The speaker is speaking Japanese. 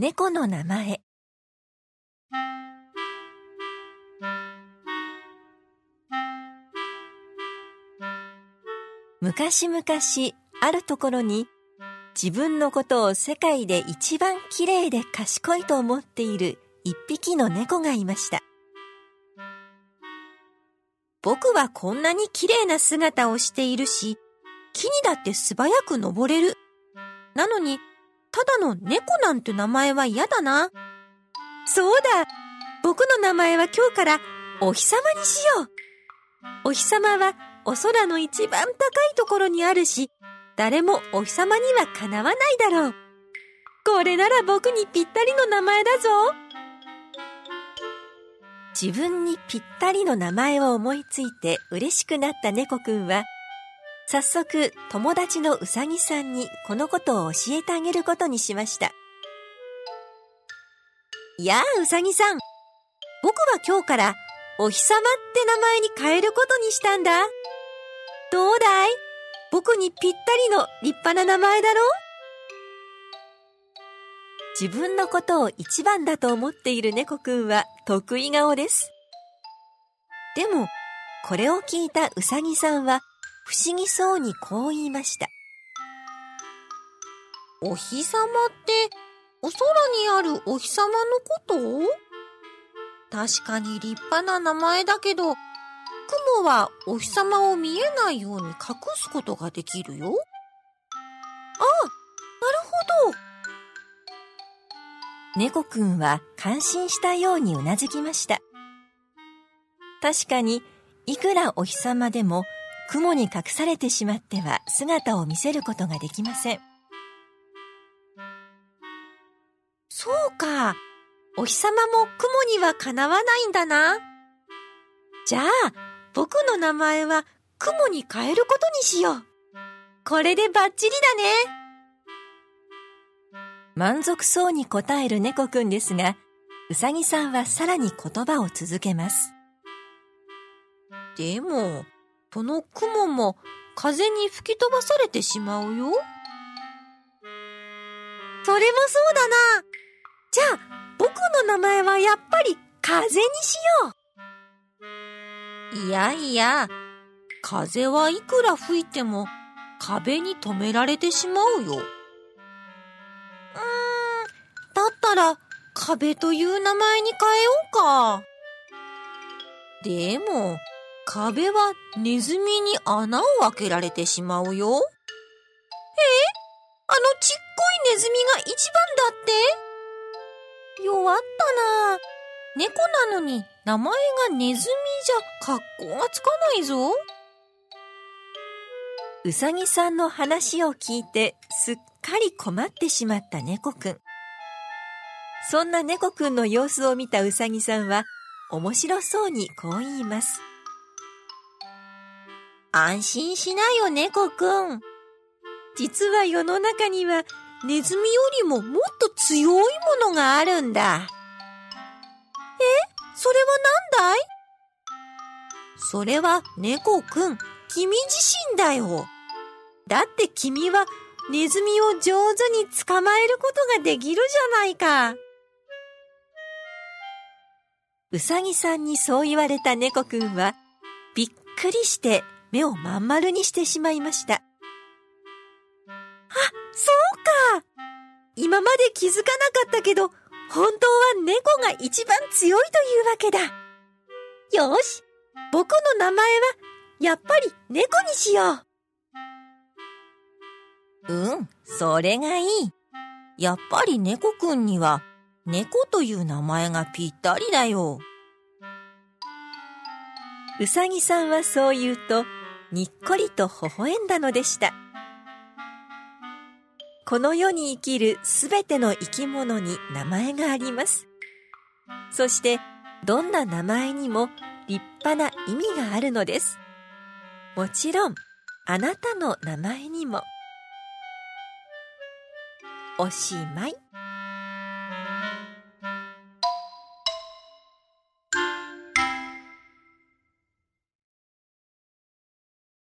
猫の名前昔々あるところに自分のことを世界で一番きれいで賢いと思っている一匹の猫がいました。僕はこんなにきれいな姿をしているし、木にだって素早く登れる。なのに、ただの猫なんて名前は嫌だな。そうだ僕の名前は今日からお日様にしようお日様はお空の一番高いところにあるし、誰もお日様にはかなわないだろう。これなら僕にぴったりの名前だぞ。自分にぴったりの名前を思いついて嬉しくなった猫くんは、早速友達のうさぎさんにこのことを教えてあげることにしました。やあうさぎさん、僕は今日からお日様って名前に変えることにしたんだ。どうだい？僕にぴったりの立派な名前だろ自分のことを一番だと思っている猫くんは得意顔です。でも、これを聞いたうさぎさんは不思議そうにこう言いました。お日様ってお空にあるお日様のこと？確かに立派な名前だけど、雲はお日様を見えないように隠すことができるよ。ああ、なるほど。猫くんは感心したようにうなずきました。確かに、いくらお日様でも雲に隠されてしまっては姿を見せることができません。そうか。お日様も雲にはかなわないんだな。じゃあ、僕の名前は雲に変えることにしよう。これでバッチリだね。満足そうに答える猫くんですが、うさぎさんはさらに言葉を続けます。でも、その雲も風に吹き飛ばされてしまうよ。それもそうだな。じゃあ、僕の名前はやっぱり風にしよう。いやいや、風はいくら吹いても壁に止められてしまうよ。うーん、だったら壁という名前に変えようか。でも、壁はネズミに穴を開けられてしまうよ。え？あのちっこいネズミが一番だって？弱ったな猫なのに名前がネズミじゃ格好がつかないぞ。うさぎさんの話を聞いてすっかり困ってしまった猫くん。そんな猫くんの様子を見たうさぎさんは面白そうにこう言います。安心しなよ猫くん。実は世の中にはネズミよりももっと強いものがあるんだ。え？それは何だい？それは猫くん、君自身だよ。だって君はネズミを上手に捕まえることができるじゃないか。うさぎさんにそう言われた猫くんは、びっくりして目をまん丸にしてしまいました。そうか今まで気づかなかったけど、本当は猫が一番強いというわけだ。よし僕の名前は、やっぱり猫にしよう。うん、それがいい。やっぱり猫くんには、猫という名前がぴったりだよ。うさぎさんはそう言うと、にっこりと微笑んだのでした。この世に生きるすべての生き物に名前があります。そして、どんな名前にも立派な意味があるのです。もちろん、あなたの名前にも。おしまい。